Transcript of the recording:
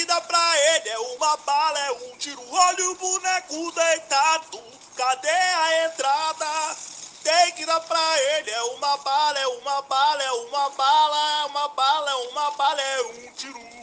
que dá pra ele é uma bala, é um tiro. Olha o boneco deitado, cadê a entrada? Tem que dar pra ele, é uma bala, é uma bala, é uma bala, é uma bala, é uma bala, é um tiro.